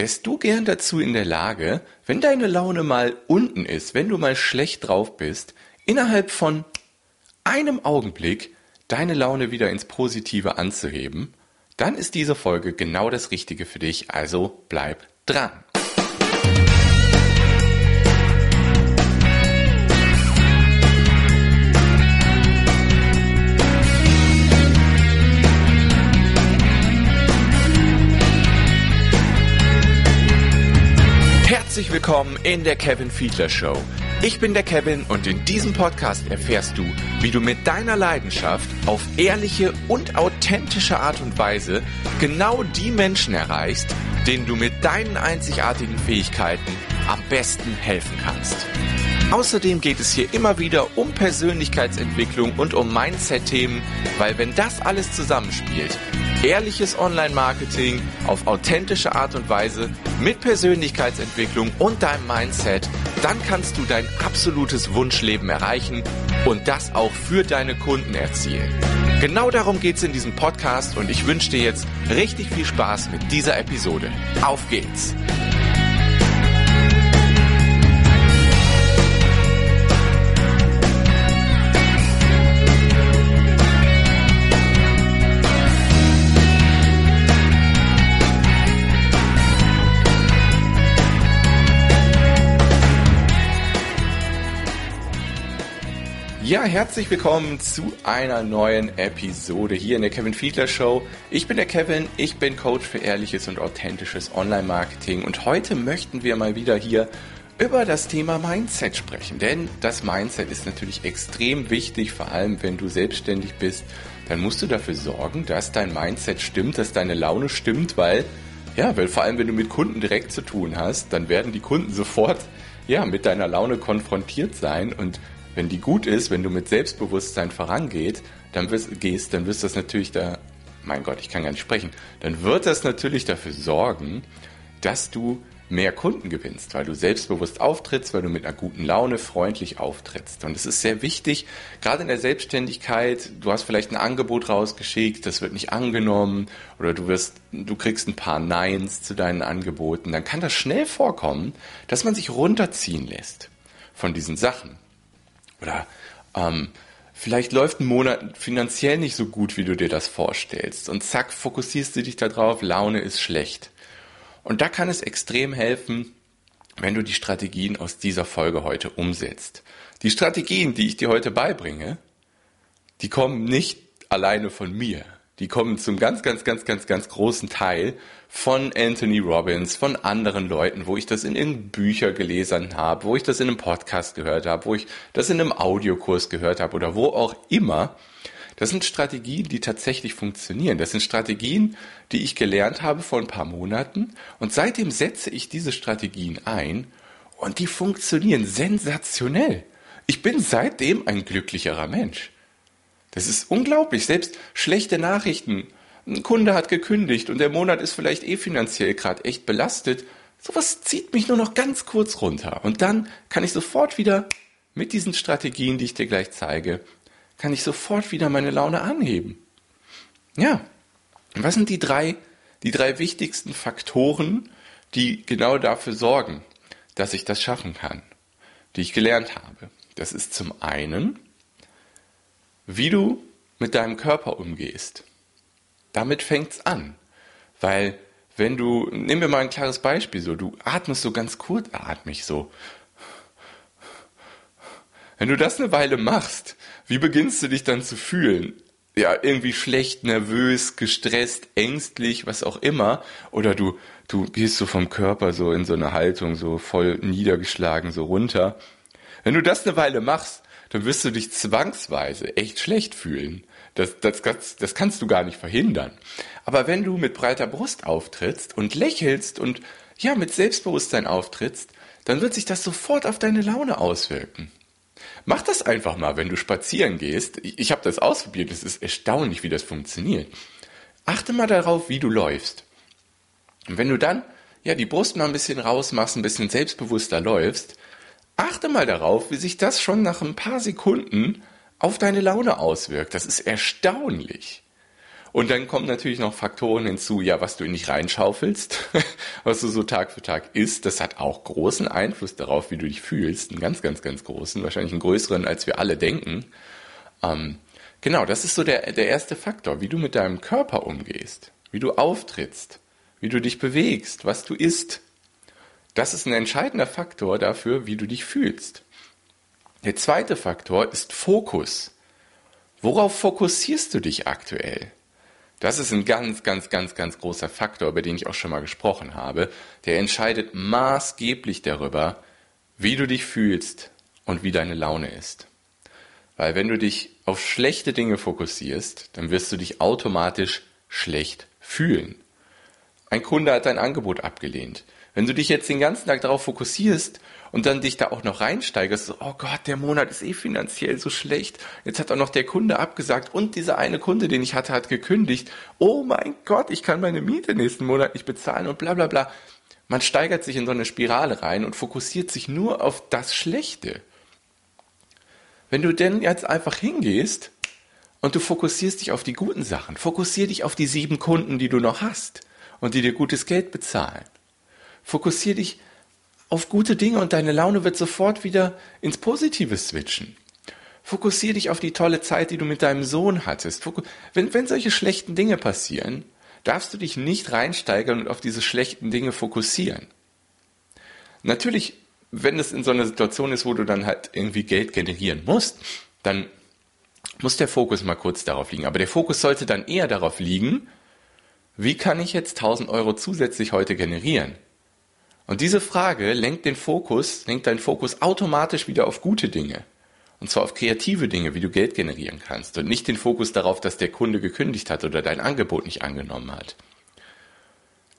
wärst du gern dazu in der Lage, wenn deine Laune mal unten ist, wenn du mal schlecht drauf bist, innerhalb von einem Augenblick deine Laune wieder ins Positive anzuheben, dann ist diese Folge genau das Richtige für dich, also bleib dran. Herzlich willkommen in der Kevin Fiedler Show. Ich bin der Kevin und in diesem Podcast erfährst du, wie du mit deiner Leidenschaft auf ehrliche und authentische Art und Weise genau die Menschen erreichst, denen du mit deinen einzigartigen Fähigkeiten am besten helfen kannst. Außerdem geht es hier immer wieder um Persönlichkeitsentwicklung und um Mindset-Themen, weil wenn das alles zusammenspielt, ehrliches Online-Marketing auf authentische Art und Weise mit Persönlichkeitsentwicklung und deinem Mindset, dann kannst du dein absolutes Wunschleben erreichen und das auch für deine Kunden erzielen. Genau darum geht es in diesem Podcast und ich wünsche dir jetzt richtig viel Spaß mit dieser Episode. Auf geht's! Ja, herzlich willkommen zu einer neuen Episode hier in der Kevin Fiedler Show. Ich bin der Kevin, ich bin Coach für ehrliches und authentisches Online-Marketing und heute möchten wir mal wieder hier über das Thema Mindset sprechen. Denn das Mindset ist natürlich extrem wichtig, vor allem wenn du selbstständig bist. Dann musst du dafür sorgen, dass dein Mindset stimmt, dass deine Laune stimmt, weil, ja, weil vor allem wenn du mit Kunden direkt zu tun hast, dann werden die Kunden sofort ja, mit deiner Laune konfrontiert sein und wenn die gut ist, wenn du mit Selbstbewusstsein vorangeht, dann wirst, gehst, dann wirst das natürlich da, mein Gott, ich kann gar nicht sprechen, dann wird das natürlich dafür sorgen, dass du mehr Kunden gewinnst, weil du selbstbewusst auftrittst, weil du mit einer guten Laune freundlich auftrittst. Und es ist sehr wichtig, gerade in der Selbstständigkeit, du hast vielleicht ein Angebot rausgeschickt, das wird nicht angenommen oder du wirst, du kriegst ein paar Neins zu deinen Angeboten, dann kann das schnell vorkommen, dass man sich runterziehen lässt von diesen Sachen. Oder ähm, vielleicht läuft ein Monat finanziell nicht so gut, wie du dir das vorstellst. Und zack, fokussierst du dich darauf, Laune ist schlecht. Und da kann es extrem helfen, wenn du die Strategien aus dieser Folge heute umsetzt. Die Strategien, die ich dir heute beibringe, die kommen nicht alleine von mir. Die kommen zum ganz, ganz, ganz, ganz, ganz großen Teil von Anthony Robbins, von anderen Leuten, wo ich das in irgendeinem Bücher gelesen habe, wo ich das in einem Podcast gehört habe, wo ich das in einem Audiokurs gehört habe oder wo auch immer. Das sind Strategien, die tatsächlich funktionieren. Das sind Strategien, die ich gelernt habe vor ein paar Monaten und seitdem setze ich diese Strategien ein und die funktionieren sensationell. Ich bin seitdem ein glücklicherer Mensch. Das ist unglaublich. Selbst schlechte Nachrichten ein Kunde hat gekündigt und der Monat ist vielleicht eh finanziell gerade echt belastet. Sowas zieht mich nur noch ganz kurz runter. Und dann kann ich sofort wieder mit diesen Strategien, die ich dir gleich zeige, kann ich sofort wieder meine Laune anheben. Ja. Was sind die drei, die drei wichtigsten Faktoren, die genau dafür sorgen, dass ich das schaffen kann, die ich gelernt habe? Das ist zum einen, wie du mit deinem Körper umgehst. Damit fängt's an. Weil wenn du, nehmen wir mal ein klares Beispiel, so, du atmest so ganz kurzatmig so. Wenn du das eine Weile machst, wie beginnst du dich dann zu fühlen? Ja, irgendwie schlecht, nervös, gestresst, ängstlich, was auch immer. Oder du, du gehst so vom Körper so in so eine Haltung, so voll niedergeschlagen, so runter. Wenn du das eine Weile machst, dann wirst du dich zwangsweise echt schlecht fühlen. Das, das, das, das kannst du gar nicht verhindern. Aber wenn du mit breiter Brust auftrittst und lächelst und ja, mit Selbstbewusstsein auftrittst, dann wird sich das sofort auf deine Laune auswirken. Mach das einfach mal, wenn du spazieren gehst. Ich, habe das ausprobiert, es ist erstaunlich, wie das funktioniert. Achte mal darauf, wie du läufst. Und wenn du dann ja die Brust mal ein bisschen rausmachst, ein bisschen selbstbewusster läufst, achte mal darauf, wie sich das schon nach ein paar Sekunden auf deine Laune auswirkt. Das ist erstaunlich. Und dann kommen natürlich noch Faktoren hinzu, ja, was du in dich reinschaufelst, was du so Tag für Tag isst, das hat auch großen Einfluss darauf, wie du dich fühlst. Einen ganz, ganz, ganz großen, wahrscheinlich einen größeren, als wir alle denken. Ähm, genau, das ist so der, der erste Faktor, wie du mit deinem Körper umgehst, wie du auftrittst, wie du dich bewegst, was du isst. Das ist ein entscheidender Faktor dafür, wie du dich fühlst. Der zweite Faktor ist Fokus. Worauf fokussierst du dich aktuell? Das ist ein ganz, ganz, ganz, ganz großer Faktor, über den ich auch schon mal gesprochen habe. Der entscheidet maßgeblich darüber, wie du dich fühlst und wie deine Laune ist. Weil wenn du dich auf schlechte Dinge fokussierst, dann wirst du dich automatisch schlecht fühlen. Ein Kunde hat dein Angebot abgelehnt. Wenn du dich jetzt den ganzen Tag darauf fokussierst und dann dich da auch noch reinsteigerst, so, oh Gott, der Monat ist eh finanziell so schlecht, jetzt hat auch noch der Kunde abgesagt und dieser eine Kunde, den ich hatte, hat gekündigt, oh mein Gott, ich kann meine Miete nächsten Monat nicht bezahlen und bla bla bla. Man steigert sich in so eine Spirale rein und fokussiert sich nur auf das Schlechte. Wenn du denn jetzt einfach hingehst und du fokussierst dich auf die guten Sachen, fokussier dich auf die sieben Kunden, die du noch hast und die dir gutes Geld bezahlen. Fokussier dich auf gute Dinge und deine Laune wird sofort wieder ins Positive switchen. Fokussier dich auf die tolle Zeit, die du mit deinem Sohn hattest. Wenn, wenn solche schlechten Dinge passieren, darfst du dich nicht reinsteigern und auf diese schlechten Dinge fokussieren. Natürlich, wenn es in so einer Situation ist, wo du dann halt irgendwie Geld generieren musst, dann muss der Fokus mal kurz darauf liegen. Aber der Fokus sollte dann eher darauf liegen, wie kann ich jetzt 1000 Euro zusätzlich heute generieren? Und diese Frage lenkt den Fokus, lenkt deinen Fokus automatisch wieder auf gute Dinge. Und zwar auf kreative Dinge, wie du Geld generieren kannst. Und nicht den Fokus darauf, dass der Kunde gekündigt hat oder dein Angebot nicht angenommen hat.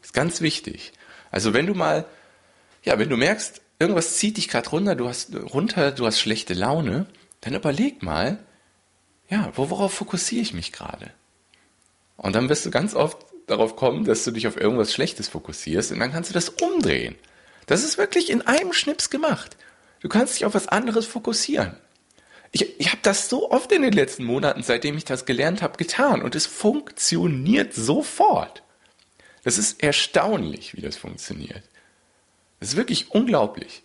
Das ist ganz wichtig. Also wenn du mal, ja, wenn du merkst, irgendwas zieht dich gerade runter, du hast runter, du hast schlechte Laune, dann überleg mal, ja, worauf fokussiere ich mich gerade? Und dann wirst du ganz oft darauf kommen, dass du dich auf irgendwas Schlechtes fokussierst und dann kannst du das umdrehen. Das ist wirklich in einem Schnips gemacht. Du kannst dich auf was anderes fokussieren. Ich, ich habe das so oft in den letzten Monaten, seitdem ich das gelernt habe, getan und es funktioniert sofort. Das ist erstaunlich, wie das funktioniert. Das ist wirklich unglaublich.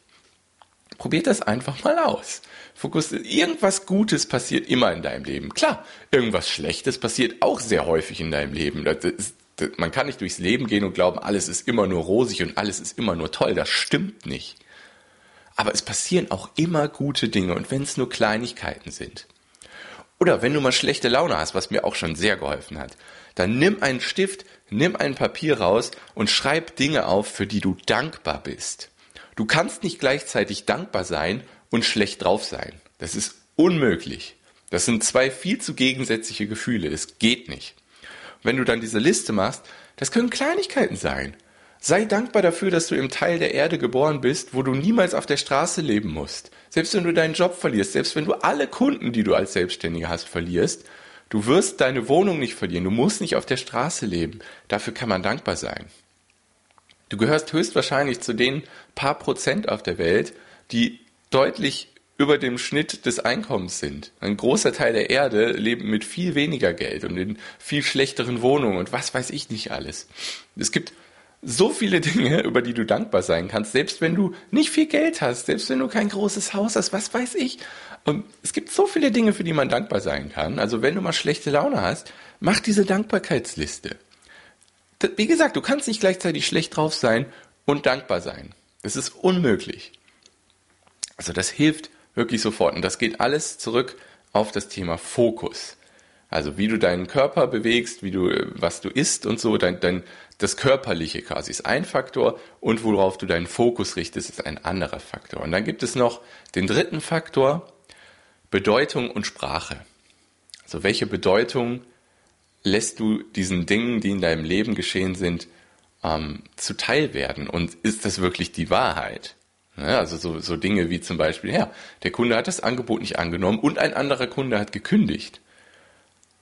Probiert das einfach mal aus. Fokus, irgendwas Gutes passiert immer in deinem Leben. Klar, irgendwas Schlechtes passiert auch sehr häufig in deinem Leben. Das ist, man kann nicht durchs Leben gehen und glauben, alles ist immer nur rosig und alles ist immer nur toll. Das stimmt nicht. Aber es passieren auch immer gute Dinge und wenn es nur Kleinigkeiten sind. Oder wenn du mal schlechte Laune hast, was mir auch schon sehr geholfen hat, dann nimm einen Stift, nimm ein Papier raus und schreib Dinge auf, für die du dankbar bist. Du kannst nicht gleichzeitig dankbar sein und schlecht drauf sein. Das ist unmöglich. Das sind zwei viel zu gegensätzliche Gefühle. Das geht nicht wenn du dann diese Liste machst, das können Kleinigkeiten sein. Sei dankbar dafür, dass du im Teil der Erde geboren bist, wo du niemals auf der Straße leben musst. Selbst wenn du deinen Job verlierst, selbst wenn du alle Kunden, die du als Selbstständiger hast, verlierst, du wirst deine Wohnung nicht verlieren. Du musst nicht auf der Straße leben. Dafür kann man dankbar sein. Du gehörst höchstwahrscheinlich zu den paar Prozent auf der Welt, die deutlich über dem Schnitt des Einkommens sind. Ein großer Teil der Erde lebt mit viel weniger Geld und in viel schlechteren Wohnungen und was weiß ich nicht alles. Es gibt so viele Dinge, über die du dankbar sein kannst, selbst wenn du nicht viel Geld hast, selbst wenn du kein großes Haus hast, was weiß ich. Und es gibt so viele Dinge, für die man dankbar sein kann. Also wenn du mal schlechte Laune hast, mach diese Dankbarkeitsliste. Wie gesagt, du kannst nicht gleichzeitig schlecht drauf sein und dankbar sein. Das ist unmöglich. Also das hilft wirklich sofort. Und das geht alles zurück auf das Thema Fokus. Also wie du deinen Körper bewegst, wie du, was du isst und so, dein, dein, das Körperliche quasi ist ein Faktor und worauf du deinen Fokus richtest, ist ein anderer Faktor. Und dann gibt es noch den dritten Faktor, Bedeutung und Sprache. Also welche Bedeutung lässt du diesen Dingen, die in deinem Leben geschehen sind, ähm, zuteil werden? Und ist das wirklich die Wahrheit? Ja, also so, so Dinge wie zum Beispiel, ja, der Kunde hat das Angebot nicht angenommen und ein anderer Kunde hat gekündigt.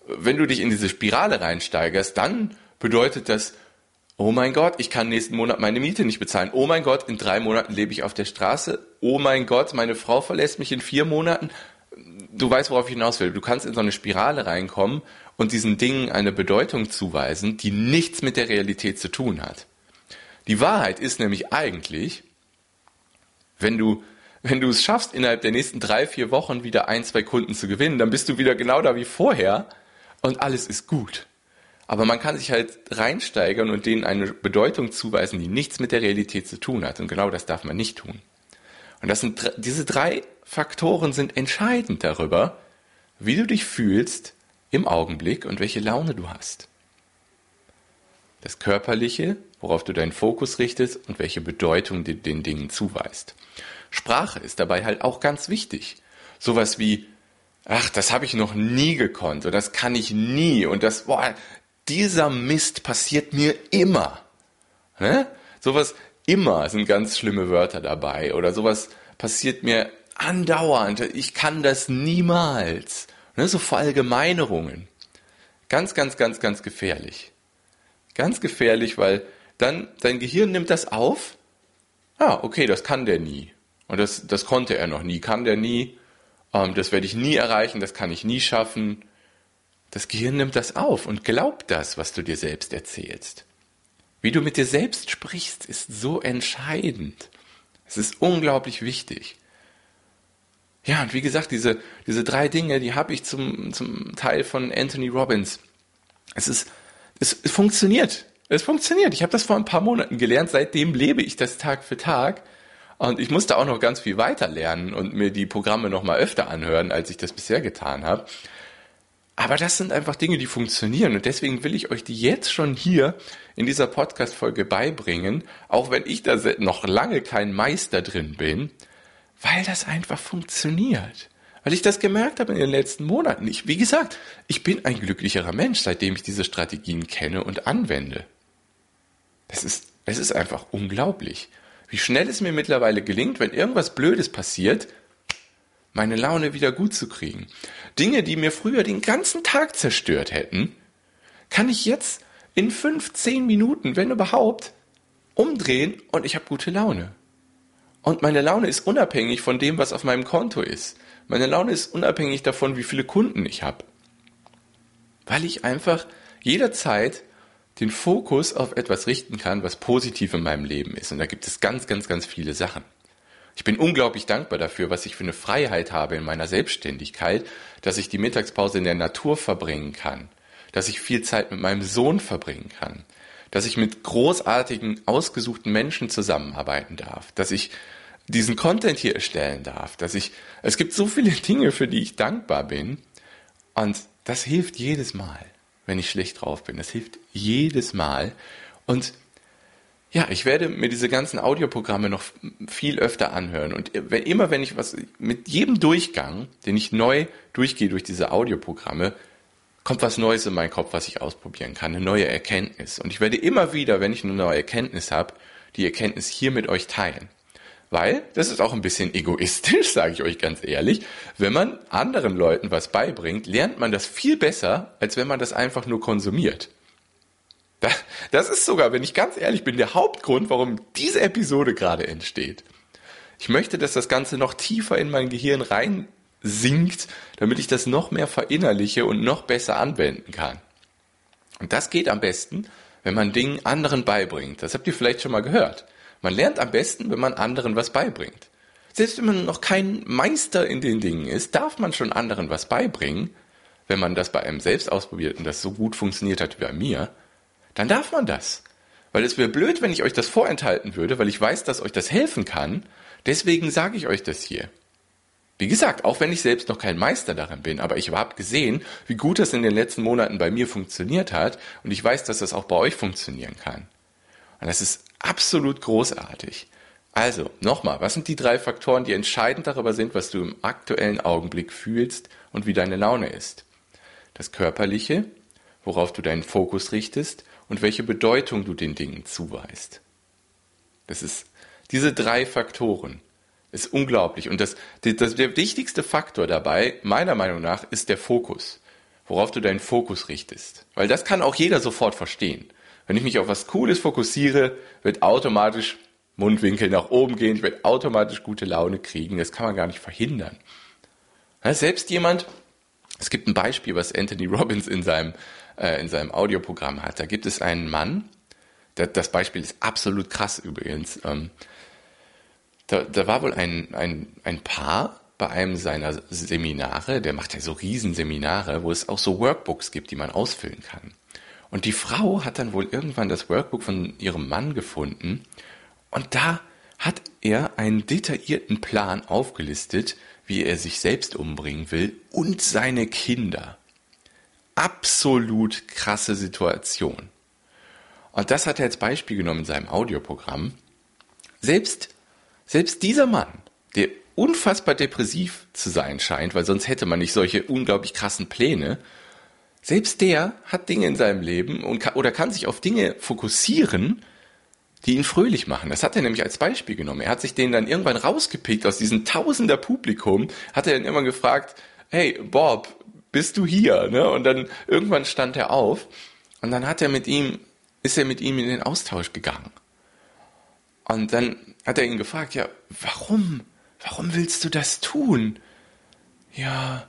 Wenn du dich in diese Spirale reinsteigerst, dann bedeutet das, oh mein Gott, ich kann nächsten Monat meine Miete nicht bezahlen. Oh mein Gott, in drei Monaten lebe ich auf der Straße. Oh mein Gott, meine Frau verlässt mich in vier Monaten. du weißt, worauf ich hinaus will. Du kannst in so eine Spirale reinkommen und diesen Dingen eine Bedeutung zuweisen, die nichts mit der Realität zu tun hat. Die Wahrheit ist nämlich eigentlich, wenn du, wenn du es schaffst, innerhalb der nächsten drei, vier Wochen wieder ein, zwei Kunden zu gewinnen, dann bist du wieder genau da wie vorher und alles ist gut. Aber man kann sich halt reinsteigern und denen eine Bedeutung zuweisen, die nichts mit der Realität zu tun hat. Und genau das darf man nicht tun. Und das sind, diese drei Faktoren sind entscheidend darüber, wie du dich fühlst im Augenblick und welche Laune du hast. Das Körperliche, worauf du deinen Fokus richtest und welche Bedeutung du den Dingen zuweist. Sprache ist dabei halt auch ganz wichtig. Sowas wie, ach, das habe ich noch nie gekonnt oder das kann ich nie und das, boah, dieser Mist passiert mir immer. Ne? Sowas immer sind ganz schlimme Wörter dabei oder sowas passiert mir andauernd. Ich kann das niemals. Ne? So Verallgemeinerungen. Ganz, ganz, ganz, ganz gefährlich. Ganz gefährlich, weil dann dein Gehirn nimmt das auf. Ah, okay, das kann der nie. Und das, das konnte er noch nie, kann der nie. Ähm, das werde ich nie erreichen, das kann ich nie schaffen. Das Gehirn nimmt das auf und glaubt das, was du dir selbst erzählst. Wie du mit dir selbst sprichst, ist so entscheidend. Es ist unglaublich wichtig. Ja, und wie gesagt, diese, diese drei Dinge, die habe ich zum, zum Teil von Anthony Robbins. Es ist, es, es funktioniert. Es funktioniert. Ich habe das vor ein paar Monaten gelernt. Seitdem lebe ich das Tag für Tag. Und ich musste auch noch ganz viel weiter lernen und mir die Programme noch mal öfter anhören, als ich das bisher getan habe. Aber das sind einfach Dinge, die funktionieren und deswegen will ich euch die jetzt schon hier in dieser Podcast-Folge beibringen, auch wenn ich da noch lange kein Meister drin bin, weil das einfach funktioniert. Weil ich das gemerkt habe in den letzten Monaten. Ich, wie gesagt, ich bin ein glücklicherer Mensch, seitdem ich diese Strategien kenne und anwende. Es ist, es ist einfach unglaublich, wie schnell es mir mittlerweile gelingt, wenn irgendwas Blödes passiert, meine Laune wieder gut zu kriegen. Dinge, die mir früher den ganzen Tag zerstört hätten, kann ich jetzt in fünf, zehn Minuten, wenn überhaupt, umdrehen und ich habe gute Laune. Und meine Laune ist unabhängig von dem, was auf meinem Konto ist. Meine Laune ist unabhängig davon, wie viele Kunden ich habe. Weil ich einfach jederzeit den Fokus auf etwas richten kann, was positiv in meinem Leben ist. Und da gibt es ganz, ganz, ganz viele Sachen. Ich bin unglaublich dankbar dafür, was ich für eine Freiheit habe in meiner Selbstständigkeit, dass ich die Mittagspause in der Natur verbringen kann, dass ich viel Zeit mit meinem Sohn verbringen kann, dass ich mit großartigen, ausgesuchten Menschen zusammenarbeiten darf, dass ich diesen Content hier erstellen darf, dass ich, es gibt so viele Dinge, für die ich dankbar bin und das hilft jedes Mal, wenn ich schlecht drauf bin. Das hilft jedes Mal und ja, ich werde mir diese ganzen Audioprogramme noch viel öfter anhören. Und immer wenn ich was, mit jedem Durchgang, den ich neu durchgehe durch diese Audioprogramme, kommt was Neues in meinen Kopf, was ich ausprobieren kann, eine neue Erkenntnis. Und ich werde immer wieder, wenn ich eine neue Erkenntnis habe, die Erkenntnis hier mit euch teilen. Weil, das ist auch ein bisschen egoistisch, sage ich euch ganz ehrlich, wenn man anderen Leuten was beibringt, lernt man das viel besser, als wenn man das einfach nur konsumiert. Das ist sogar, wenn ich ganz ehrlich bin, der Hauptgrund, warum diese Episode gerade entsteht. Ich möchte, dass das Ganze noch tiefer in mein Gehirn rein sinkt, damit ich das noch mehr verinnerliche und noch besser anwenden kann. Und das geht am besten, wenn man Dingen anderen beibringt. Das habt ihr vielleicht schon mal gehört. Man lernt am besten, wenn man anderen was beibringt. Selbst wenn man noch kein Meister in den Dingen ist, darf man schon anderen was beibringen, wenn man das bei einem selbst ausprobiert und das so gut funktioniert hat wie bei mir dann darf man das. Weil es wäre blöd, wenn ich euch das vorenthalten würde, weil ich weiß, dass euch das helfen kann. Deswegen sage ich euch das hier. Wie gesagt, auch wenn ich selbst noch kein Meister darin bin, aber ich habe gesehen, wie gut das in den letzten Monaten bei mir funktioniert hat und ich weiß, dass das auch bei euch funktionieren kann. Und das ist absolut großartig. Also, nochmal, was sind die drei Faktoren, die entscheidend darüber sind, was du im aktuellen Augenblick fühlst und wie deine Laune ist? Das Körperliche, worauf du deinen Fokus richtest und welche Bedeutung du den Dingen zuweist. Das ist diese drei Faktoren ist unglaublich und das, das der wichtigste Faktor dabei meiner Meinung nach ist der Fokus, worauf du deinen Fokus richtest, weil das kann auch jeder sofort verstehen. Wenn ich mich auf was Cooles fokussiere, wird automatisch Mundwinkel nach oben gehen, ich werde automatisch gute Laune kriegen, das kann man gar nicht verhindern. selbst jemand, es gibt ein Beispiel, was Anthony Robbins in seinem, äh, in seinem Audioprogramm hat. Da gibt es einen Mann, der, das Beispiel ist absolut krass übrigens. Ähm, da, da war wohl ein, ein, ein Paar bei einem seiner Seminare, der macht ja so Riesenseminare, wo es auch so Workbooks gibt, die man ausfüllen kann. Und die Frau hat dann wohl irgendwann das Workbook von ihrem Mann gefunden und da hat er einen detaillierten Plan aufgelistet, wie er sich selbst umbringen will und seine Kinder. Absolut krasse Situation. Und das hat er als Beispiel genommen in seinem Audioprogramm. Selbst, selbst dieser Mann, der unfassbar depressiv zu sein scheint, weil sonst hätte man nicht solche unglaublich krassen Pläne, selbst der hat Dinge in seinem Leben und kann, oder kann sich auf Dinge fokussieren, die ihn fröhlich machen. Das hat er nämlich als Beispiel genommen. Er hat sich den dann irgendwann rausgepickt aus diesem Tausender Publikum, hat er dann immer gefragt, hey Bob, bist du hier? Ne? Und dann irgendwann stand er auf und dann hat er mit ihm, ist er mit ihm in den Austausch gegangen. Und dann hat er ihn gefragt, ja, warum? Warum willst du das tun? Ja,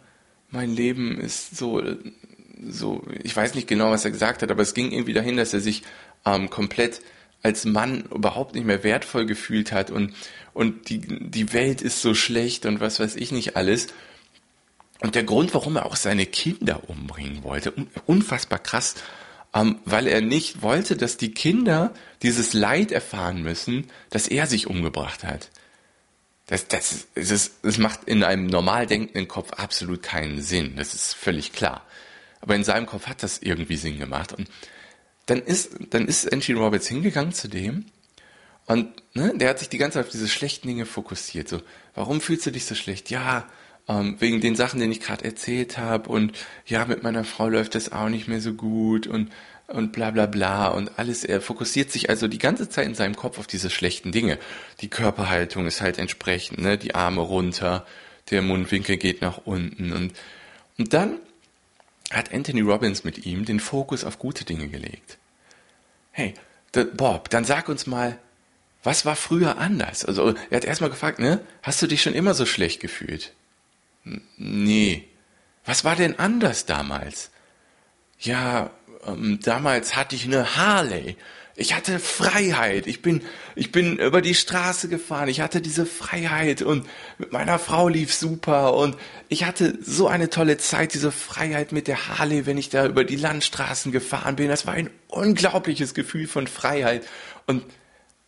mein Leben ist so, so, ich weiß nicht genau, was er gesagt hat, aber es ging irgendwie dahin, dass er sich ähm, komplett als Mann überhaupt nicht mehr wertvoll gefühlt hat und, und die, die Welt ist so schlecht und was weiß ich nicht alles. Und der Grund, warum er auch seine Kinder umbringen wollte, unfassbar krass, ähm, weil er nicht wollte, dass die Kinder dieses Leid erfahren müssen, dass er sich umgebracht hat. Das, das, das, das macht in einem normal denkenden Kopf absolut keinen Sinn. Das ist völlig klar. Aber in seinem Kopf hat das irgendwie Sinn gemacht. Und dann ist, dann ist Angie Roberts hingegangen zu dem und ne, der hat sich die ganze Zeit auf diese schlechten Dinge fokussiert. So, warum fühlst du dich so schlecht? Ja, ähm, wegen den Sachen, denen ich gerade erzählt habe und ja, mit meiner Frau läuft das auch nicht mehr so gut und und bla bla bla und alles. Er fokussiert sich also die ganze Zeit in seinem Kopf auf diese schlechten Dinge. Die Körperhaltung ist halt entsprechend, ne? die Arme runter, der Mundwinkel geht nach unten und und dann hat Anthony Robbins mit ihm den Fokus auf gute Dinge gelegt. Hey, Bob, dann sag uns mal, was war früher anders? Also er hat erstmal gefragt, ne, hast du dich schon immer so schlecht gefühlt? N nee. Was war denn anders damals? Ja, ähm, damals hatte ich eine Harley ich hatte Freiheit. Ich bin, ich bin über die Straße gefahren. Ich hatte diese Freiheit und mit meiner Frau lief super und ich hatte so eine tolle Zeit, diese Freiheit mit der Harley, wenn ich da über die Landstraßen gefahren bin. Das war ein unglaubliches Gefühl von Freiheit und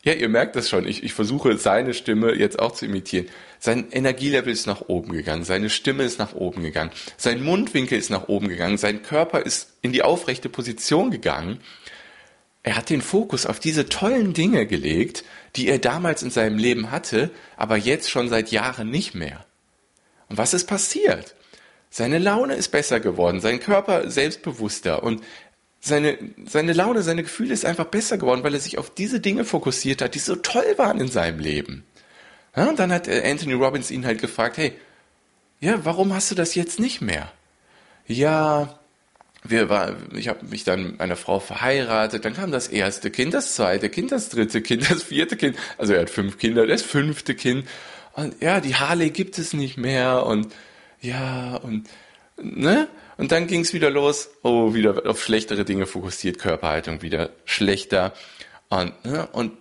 ja, ihr merkt das schon. Ich, ich versuche seine Stimme jetzt auch zu imitieren. Sein Energielevel ist nach oben gegangen. Seine Stimme ist nach oben gegangen. Sein Mundwinkel ist nach oben gegangen. Sein Körper ist in die aufrechte Position gegangen. Er hat den Fokus auf diese tollen Dinge gelegt, die er damals in seinem Leben hatte, aber jetzt schon seit Jahren nicht mehr. Und was ist passiert? Seine Laune ist besser geworden, sein Körper selbstbewusster und seine, seine Laune, seine Gefühle ist einfach besser geworden, weil er sich auf diese Dinge fokussiert hat, die so toll waren in seinem Leben. Ja, und dann hat äh, Anthony Robbins ihn halt gefragt, hey, ja, warum hast du das jetzt nicht mehr? Ja, wir war, ich habe mich dann mit einer Frau verheiratet, dann kam das erste Kind, das zweite Kind, das dritte Kind, das vierte Kind, also er hat fünf Kinder, das fünfte Kind. Und ja, die Harley gibt es nicht mehr und ja und ne? Und dann ging es wieder los, oh wieder auf schlechtere Dinge fokussiert, Körperhaltung wieder schlechter. Und ne, und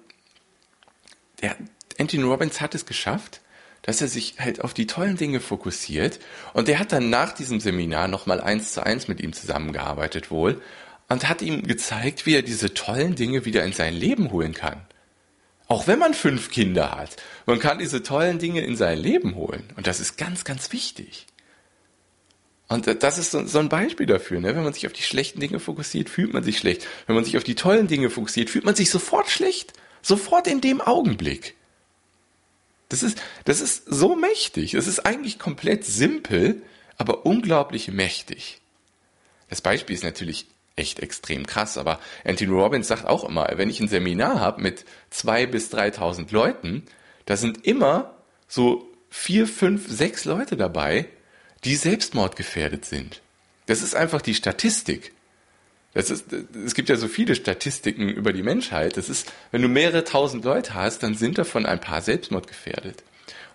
der Anthony Robbins hat es geschafft, dass er sich halt auf die tollen Dinge fokussiert. Und der hat dann nach diesem Seminar nochmal eins zu eins mit ihm zusammengearbeitet wohl und hat ihm gezeigt, wie er diese tollen Dinge wieder in sein Leben holen kann. Auch wenn man fünf Kinder hat, man kann diese tollen Dinge in sein Leben holen. Und das ist ganz, ganz wichtig. Und das ist so, ein Beispiel dafür. Ne? Wenn man sich auf die schlechten Dinge fokussiert, fühlt man sich schlecht. Wenn man sich auf die tollen Dinge fokussiert, fühlt man sich sofort schlecht. Sofort in dem Augenblick. Das ist, das ist so mächtig. Es ist eigentlich komplett simpel, aber unglaublich mächtig. Das Beispiel ist natürlich echt extrem krass, aber Anthony Robbins sagt auch immer, wenn ich ein Seminar habe mit zwei bis 3.000 Leuten, da sind immer so vier, fünf, sechs Leute dabei, die selbstmordgefährdet sind. Das ist einfach die Statistik. Das ist, es gibt ja so viele Statistiken über die Menschheit. Das ist, wenn du mehrere tausend Leute hast, dann sind davon ein paar selbstmordgefährdet.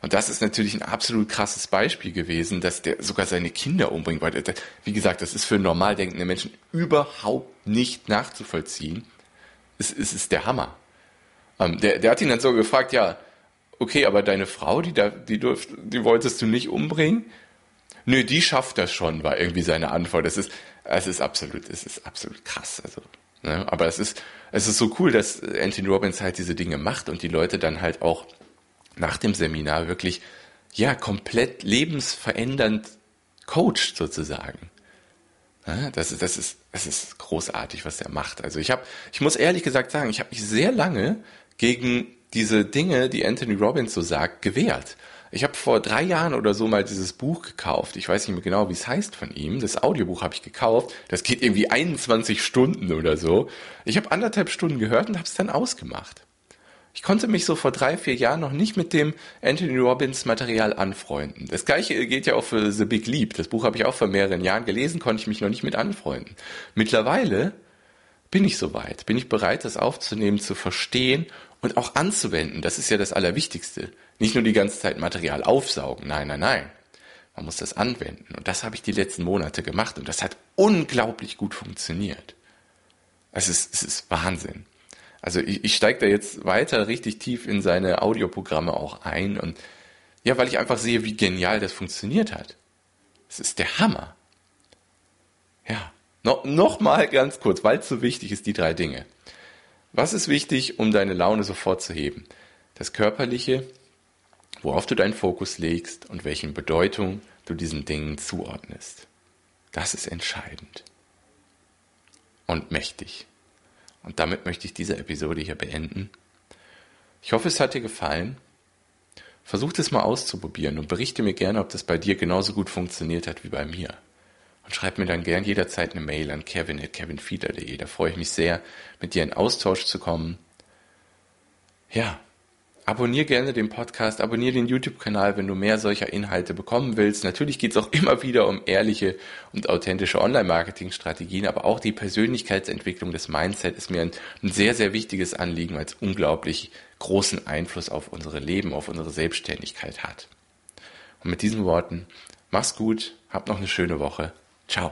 Und das ist natürlich ein absolut krasses Beispiel gewesen, dass der sogar seine Kinder umbringt. Weil, wie gesagt, das ist für normal denkende Menschen überhaupt nicht nachzuvollziehen. Es, es ist der Hammer. Ähm, der, der hat ihn dann so gefragt, ja, okay, aber deine Frau, die, da, die, durft, die wolltest du nicht umbringen? Nö, die schafft das schon, war irgendwie seine Antwort. Es ist, es ist absolut, es ist absolut krass. Also, ne? Aber es ist, es ist so cool, dass Anthony Robbins halt diese Dinge macht und die Leute dann halt auch nach dem Seminar wirklich, ja, komplett lebensverändernd coacht sozusagen. Ja, das ist, das ist, das ist großartig, was er macht. Also ich habe, ich muss ehrlich gesagt sagen, ich habe mich sehr lange gegen diese Dinge, die Anthony Robbins so sagt, gewehrt. Ich habe vor drei Jahren oder so mal dieses Buch gekauft. Ich weiß nicht mehr genau, wie es heißt von ihm. Das Audiobuch habe ich gekauft. Das geht irgendwie 21 Stunden oder so. Ich habe anderthalb Stunden gehört und habe es dann ausgemacht. Ich konnte mich so vor drei, vier Jahren noch nicht mit dem Anthony Robbins Material anfreunden. Das gleiche gilt ja auch für The Big Leap. Das Buch habe ich auch vor mehreren Jahren gelesen, konnte ich mich noch nicht mit anfreunden. Mittlerweile bin ich soweit, bin ich bereit, das aufzunehmen, zu verstehen und auch anzuwenden. Das ist ja das Allerwichtigste. Nicht nur die ganze Zeit Material aufsaugen. Nein, nein, nein. Man muss das anwenden. Und das habe ich die letzten Monate gemacht und das hat unglaublich gut funktioniert. Es ist, es ist Wahnsinn. Also ich, ich steige da jetzt weiter richtig tief in seine Audioprogramme auch ein und ja, weil ich einfach sehe, wie genial das funktioniert hat. Es ist der Hammer. Ja, no, noch mal ganz kurz, weil es so wichtig ist, die drei Dinge. Was ist wichtig, um deine Laune sofort zu heben? Das Körperliche, worauf du deinen Fokus legst und welchen Bedeutung du diesen Dingen zuordnest. Das ist entscheidend und mächtig. Und damit möchte ich diese Episode hier beenden. Ich hoffe, es hat dir gefallen. Versuch es mal auszuprobieren und berichte mir gerne, ob das bei dir genauso gut funktioniert hat wie bei mir. Und schreib mir dann gern jederzeit eine Mail an kevin.kevinfieder.de. Da freue ich mich sehr, mit dir in Austausch zu kommen. Ja, Abonnier gerne den Podcast, abonnier den YouTube-Kanal, wenn du mehr solcher Inhalte bekommen willst. Natürlich geht es auch immer wieder um ehrliche und authentische Online-Marketing-Strategien, aber auch die Persönlichkeitsentwicklung des Mindset ist mir ein, ein sehr, sehr wichtiges Anliegen, weil es unglaublich großen Einfluss auf unsere Leben, auf unsere Selbstständigkeit hat. Und mit diesen Worten, mach's gut, hab noch eine schöne Woche. Tchau.